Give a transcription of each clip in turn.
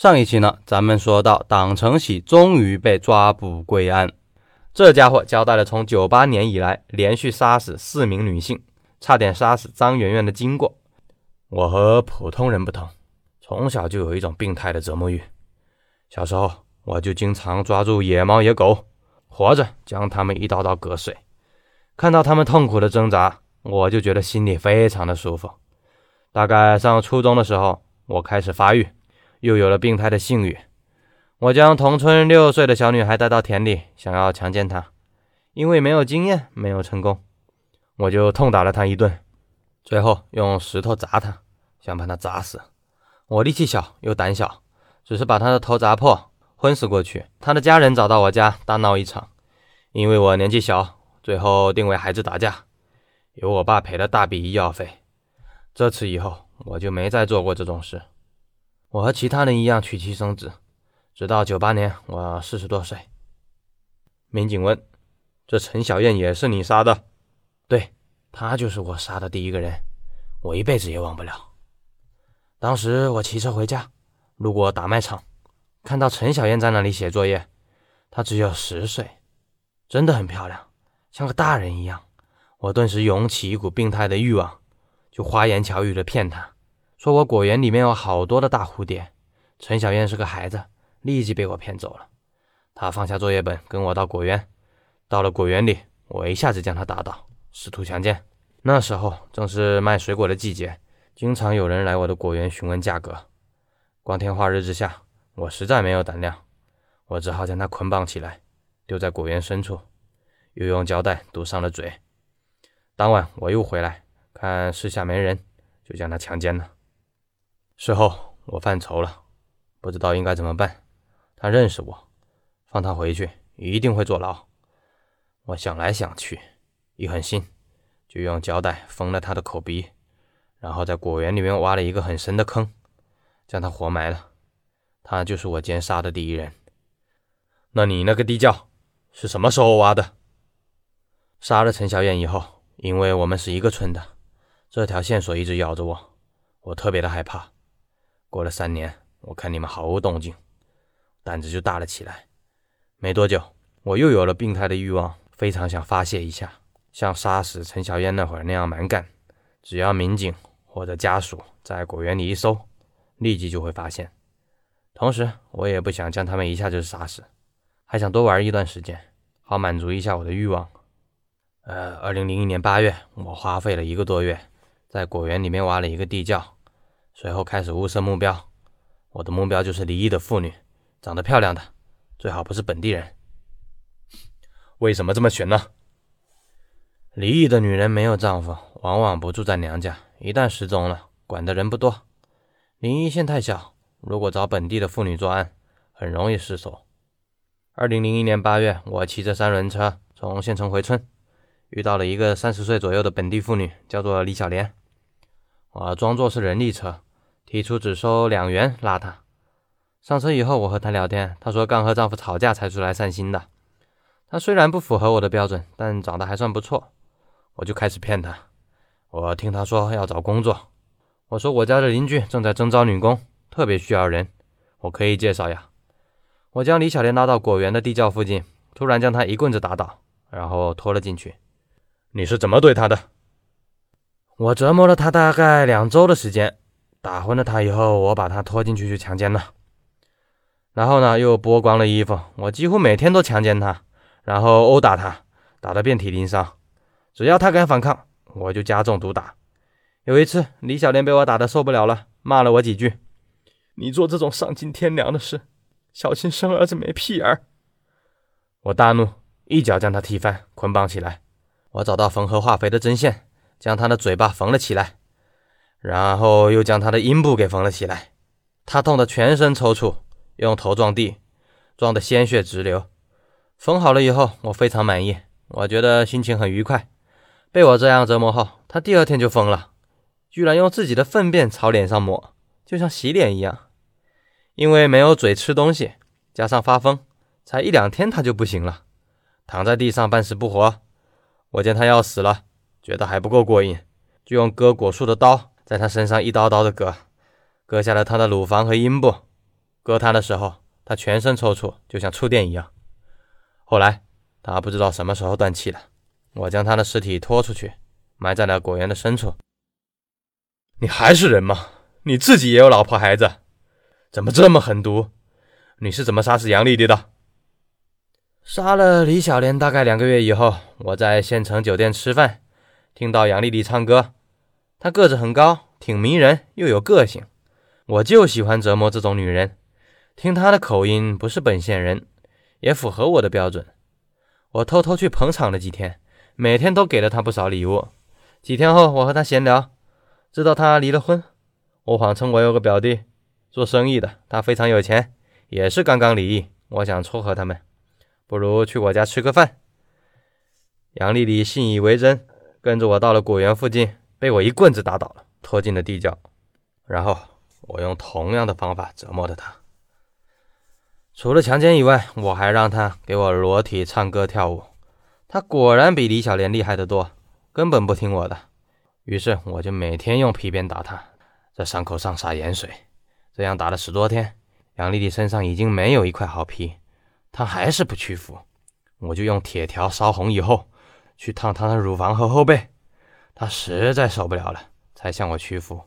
上一期呢，咱们说到党承喜终于被抓捕归案，这家伙交代了从九八年以来连续杀死四名女性，差点杀死张媛媛的经过。我和普通人不同，从小就有一种病态的折磨欲。小时候我就经常抓住野猫野狗，活着将它们一刀刀割碎，看到它们痛苦的挣扎，我就觉得心里非常的舒服。大概上初中的时候，我开始发育。又有了病态的性欲，我将同村六岁的小女孩带到田里，想要强奸她。因为没有经验，没有成功，我就痛打了她一顿，最后用石头砸她，想把她砸死。我力气小又胆小，只是把她的头砸破，昏死过去。她的家人找到我家，大闹一场。因为我年纪小，最后定为孩子打架，由我爸赔了大笔医药费。这次以后，我就没再做过这种事。我和其他人一样娶妻生子，直到九八年，我四十多岁。民警问：“这陈小燕也是你杀的？”“对，她就是我杀的第一个人，我一辈子也忘不了。”当时我骑车回家，路过打麦场，看到陈小燕在那里写作业。她只有十岁，真的很漂亮，像个大人一样。我顿时涌起一股病态的欲望，就花言巧语的骗她。说我果园里面有好多的大蝴蝶，陈小燕是个孩子，立即被我骗走了。他放下作业本，跟我到果园。到了果园里，我一下子将他打倒，试图强奸。那时候正是卖水果的季节，经常有人来我的果园询问价格。光天化日之下，我实在没有胆量，我只好将他捆绑起来，丢在果园深处，又用胶带堵上了嘴。当晚我又回来，看四下没人，就将他强奸了。事后我犯愁了，不知道应该怎么办。他认识我，放他回去一定会坐牢。我想来想去，一狠心，就用胶带封了他的口鼻，然后在果园里面挖了一个很深的坑，将他活埋了。他就是我奸杀的第一人。那你那个地窖是什么时候挖的？杀了陈小燕以后，因为我们是一个村的，这条线索一直咬着我，我特别的害怕。过了三年，我看你们毫无动静，胆子就大了起来。没多久，我又有了病态的欲望，非常想发泄一下，像杀死陈小燕那会儿那样蛮干。只要民警或者家属在果园里一搜，立即就会发现。同时，我也不想将他们一下就杀死，还想多玩一段时间，好满足一下我的欲望。呃，二零零一年八月，我花费了一个多月，在果园里面挖了一个地窖。随后开始物色目标，我的目标就是离异的妇女，长得漂亮的，最好不是本地人。为什么这么选呢？离异的女人没有丈夫，往往不住在娘家，一旦失踪了，管的人不多。临沂县太小，如果找本地的妇女作案，很容易失手。二零零一年八月，我骑着三轮车从县城回村，遇到了一个三十岁左右的本地妇女，叫做李小莲。我装作是人力车。提出只收两元拉她上车以后，我和她聊天，她说刚和丈夫吵架才出来散心的。她虽然不符合我的标准，但长得还算不错，我就开始骗她。我听她说要找工作，我说我家的邻居正在征招女工，特别需要人，我可以介绍呀。我将李小莲拉到果园的地窖附近，突然将她一棍子打倒，然后拖了进去。你是怎么对她的？我折磨了她大概两周的时间。打昏了他以后，我把他拖进去去强奸了，然后呢，又剥光了衣服。我几乎每天都强奸他，然后殴打他，打得遍体鳞伤。只要他敢反抗，我就加重毒打。有一次，李小莲被我打得受不了了，骂了我几句：“你做这种丧尽天良的事，小心生儿子没屁眼儿。”我大怒，一脚将他踢翻，捆绑起来。我找到缝合化肥的针线，将他的嘴巴缝了起来。然后又将他的阴部给缝了起来，他痛得全身抽搐，用头撞地，撞得鲜血直流。缝好了以后，我非常满意，我觉得心情很愉快。被我这样折磨后，他第二天就疯了，居然用自己的粪便朝脸上抹，就像洗脸一样。因为没有嘴吃东西，加上发疯，才一两天他就不行了，躺在地上半死不活。我见他要死了，觉得还不够过瘾，就用割果树的刀。在他身上一刀刀的割，割下了他的乳房和阴部，割他的时候，他全身抽搐，就像触电一样。后来他不知道什么时候断气了，我将他的尸体拖出去，埋在了果园的深处。你还是人吗？你自己也有老婆孩子，怎么这么狠毒？你是怎么杀死杨丽丽的？杀了李小莲大概两个月以后，我在县城酒店吃饭，听到杨丽丽唱歌。她个子很高，挺迷人，又有个性。我就喜欢折磨这种女人。听她的口音，不是本县人，也符合我的标准。我偷偷去捧场了几天，每天都给了她不少礼物。几天后，我和她闲聊，知道她离了婚。我谎称我有个表弟，做生意的，他非常有钱，也是刚刚离异。我想撮合他们。不如去我家吃个饭。杨丽丽信以为真，跟着我到了果园附近，被我一棍子打倒了，拖进了地窖。然后我用同样的方法折磨的他。除了强奸以外，我还让他给我裸体唱歌跳舞。他果然比李小莲厉害得多，根本不听我的。于是我就每天用皮鞭打他，在伤口上撒盐水。这样打了十多天，杨丽丽身上已经没有一块好皮。他还是不屈服，我就用铁条烧红以后，去烫他的乳房和后背。他实在受不了了，才向我屈服。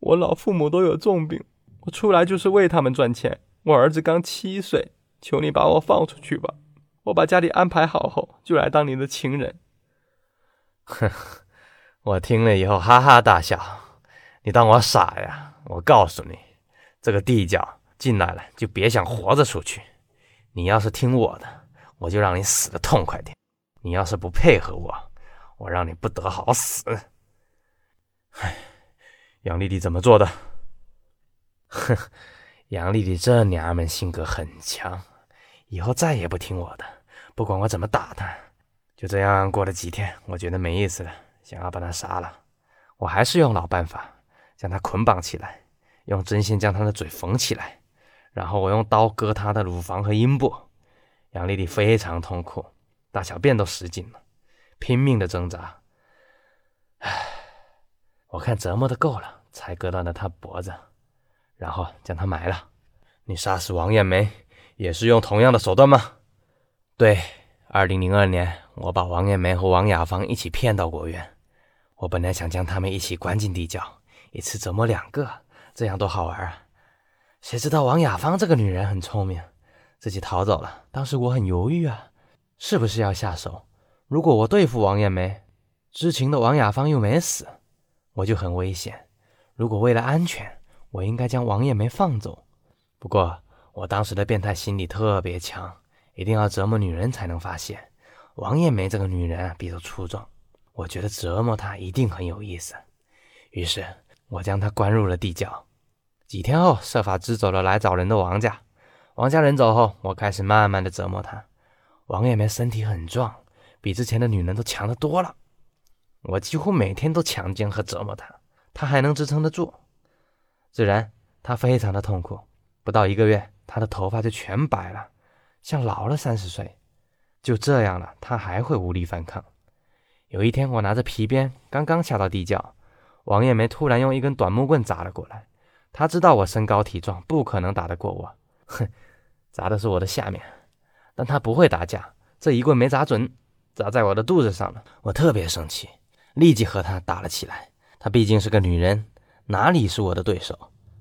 我老父母都有重病，我出来就是为他们赚钱。我儿子刚七岁，求你把我放出去吧。我把家里安排好后，就来当你的情人。哼，我听了以后哈哈大笑。你当我傻呀？我告诉你，这个地窖进来了就别想活着出去。你要是听我的，我就让你死的痛快点；你要是不配合我，我让你不得好死。唉，杨丽丽怎么做的？哼，杨丽丽这娘们性格很强，以后再也不听我的，不管我怎么打她。就这样过了几天，我觉得没意思了，想要把她杀了。我还是用老办法，将她捆绑起来，用针线将她的嘴缝起来。然后我用刀割她的乳房和阴部，杨丽丽非常痛苦，大小便都失禁了，拼命的挣扎。唉，我看折磨的够了，才割断了他脖子，然后将他埋了。你杀死王艳梅也是用同样的手段吗？对，二零零二年我把王艳梅和王雅芳一起骗到果园，我本来想将他们一起关进地窖，一次折磨两个，这样多好玩啊！谁知道王雅芳这个女人很聪明，自己逃走了。当时我很犹豫啊，是不是要下手？如果我对付王艳梅，知情的王雅芳又没死，我就很危险。如果为了安全，我应该将王艳梅放走。不过我当时的变态心理特别强，一定要折磨女人才能发现。王艳梅这个女人啊，比较粗壮，我觉得折磨她一定很有意思。于是我将她关入了地窖。几天后，设法支走了来找人的王家。王家人走后，我开始慢慢的折磨她。王艳梅身体很壮，比之前的女人都强得多了。我几乎每天都强奸和折磨她，她还能支撑得住。自然，她非常的痛苦。不到一个月，她的头发就全白了，像老了三十岁。就这样了，她还会无力反抗。有一天，我拿着皮鞭，刚刚下到地窖，王艳梅突然用一根短木棍砸了过来。她知道我身高体壮，不可能打得过我。哼，砸的是我的下面，但他不会打架，这一棍没砸准，砸在我的肚子上了。我特别生气，立即和他打了起来。她毕竟是个女人，哪里是我的对手？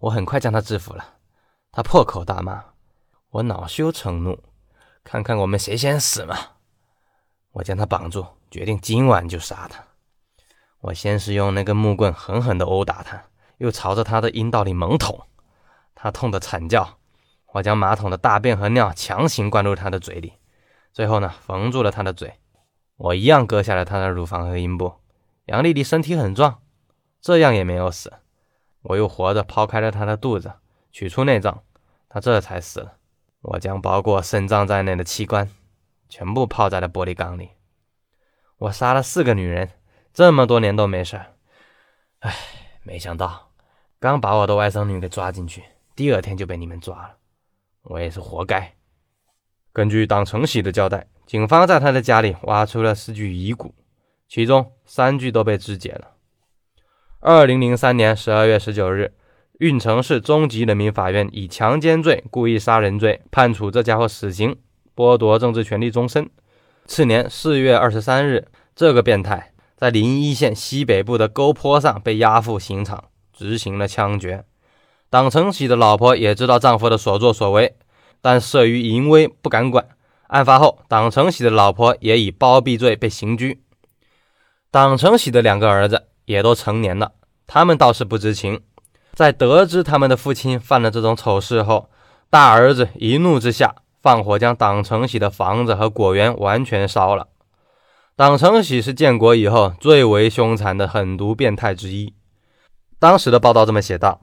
我很快将她制服了。她破口大骂，我恼羞成怒，看看我们谁先死嘛！我将她绑住，决定今晚就杀她。我先是用那根木棍狠狠地殴打她。又朝着他的阴道里猛捅，他痛得惨叫。我将马桶的大便和尿强行灌入他的嘴里，最后呢，缝住了他的嘴。我一样割下了他的乳房和阴部。杨丽丽身体很壮，这样也没有死。我又活着剖开了他的肚子，取出内脏，他这才死了。我将包括肾脏在内的器官全部泡在了玻璃缸里。我杀了四个女人，这么多年都没事。唉，没想到。刚把我的外甥女给抓进去，第二天就被你们抓了，我也是活该。根据党承喜的交代，警方在他的家里挖出了四具遗骨，其中三具都被肢解了。二零零三年十二月十九日，运城市中级人民法院以强奸罪、故意杀人罪判处这家伙死刑，剥夺政治权利终身。次年四月二十三日，这个变态在临沂县西北部的沟坡上被押赴刑场，执行了枪决。党成喜的老婆也知道丈夫的所作所为，但慑于淫威不敢管。案发后，党成喜的老婆也以包庇罪被刑拘。党成喜的两个儿子也都成年了，他们倒是不知情。在得知他们的父亲犯了这种丑事后，大儿子一怒之下放火将党成喜的房子和果园完全烧了。党成喜是建国以后最为凶残的狠毒变态之一。当时的报道这么写道。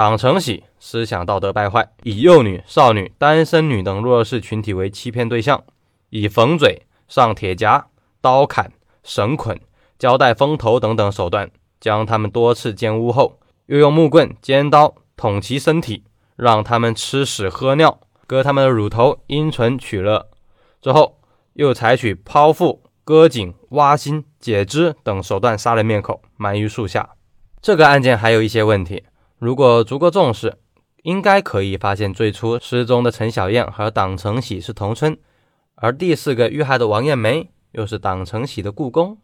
党承喜思想道德败坏，以幼女、少女、单身女等弱势群体为欺骗对象，以缝嘴、上铁夹、刀砍、绳捆、胶带封头等等手段，将他们多次奸污后，又用木棍、尖刀捅其身体，让他们吃屎喝尿，割他们的乳头、阴唇取乐。之后又采取剖腹、割颈、挖心、解肢等手段杀人灭口，埋于树下。这个案件还有一些问题。如果足够重视，应该可以发现最初失踪的陈小燕和党成喜是同村，而第四个遇害的王艳梅又是党成喜的故宫，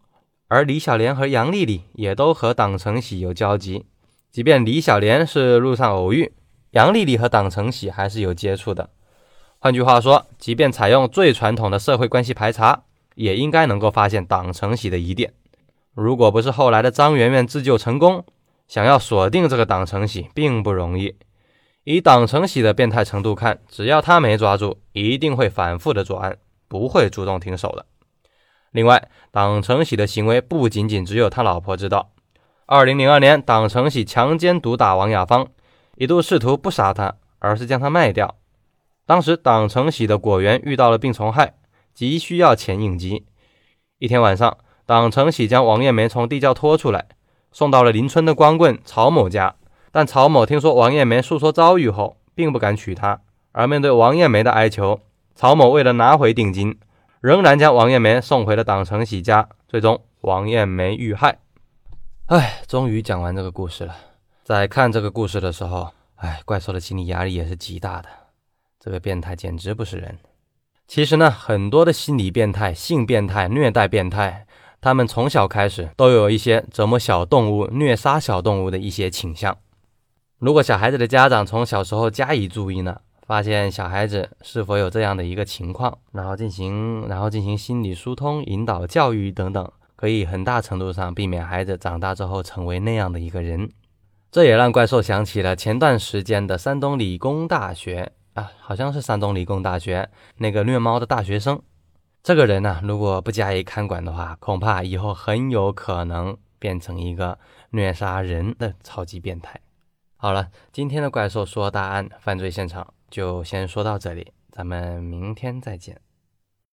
而李小莲和杨丽丽也都和党成喜有交集。即便李小莲是路上偶遇，杨丽丽和党成喜还是有接触的。换句话说，即便采用最传统的社会关系排查，也应该能够发现党成喜的疑点。如果不是后来的张媛媛自救成功，想要锁定这个党承喜并不容易。以党承喜的变态程度看，只要他没抓住，一定会反复的作案，不会主动停手的。另外，党承喜的行为不仅仅只有他老婆知道。二零零二年，党承喜强奸毒打王雅芳，一度试图不杀他，而是将他卖掉。当时，党承喜的果园遇到了病虫害，急需要钱应急。一天晚上，党承喜将王艳梅从地窖拖出来。送到了邻村的光棍曹某家，但曹某听说王艳梅诉说遭遇后，并不敢娶她。而面对王艳梅的哀求，曹某为了拿回定金，仍然将王艳梅送回了党成喜家。最终，王艳梅遇害。唉，终于讲完这个故事了。在看这个故事的时候，唉，怪兽的心理压力也是极大的。这个变态简直不是人。其实呢，很多的心理变态、性变态、虐待变态。他们从小开始都有一些折磨小动物、虐杀小动物的一些倾向。如果小孩子的家长从小时候加以注意呢，发现小孩子是否有这样的一个情况，然后进行然后进行心理疏通、引导、教育等等，可以很大程度上避免孩子长大之后成为那样的一个人。这也让怪兽想起了前段时间的山东理工大学啊，好像是山东理工大学那个虐猫的大学生。这个人呢，如果不加以看管的话，恐怕以后很有可能变成一个虐杀人的超级变态。好了，今天的怪兽说大案犯罪现场就先说到这里，咱们明天再见。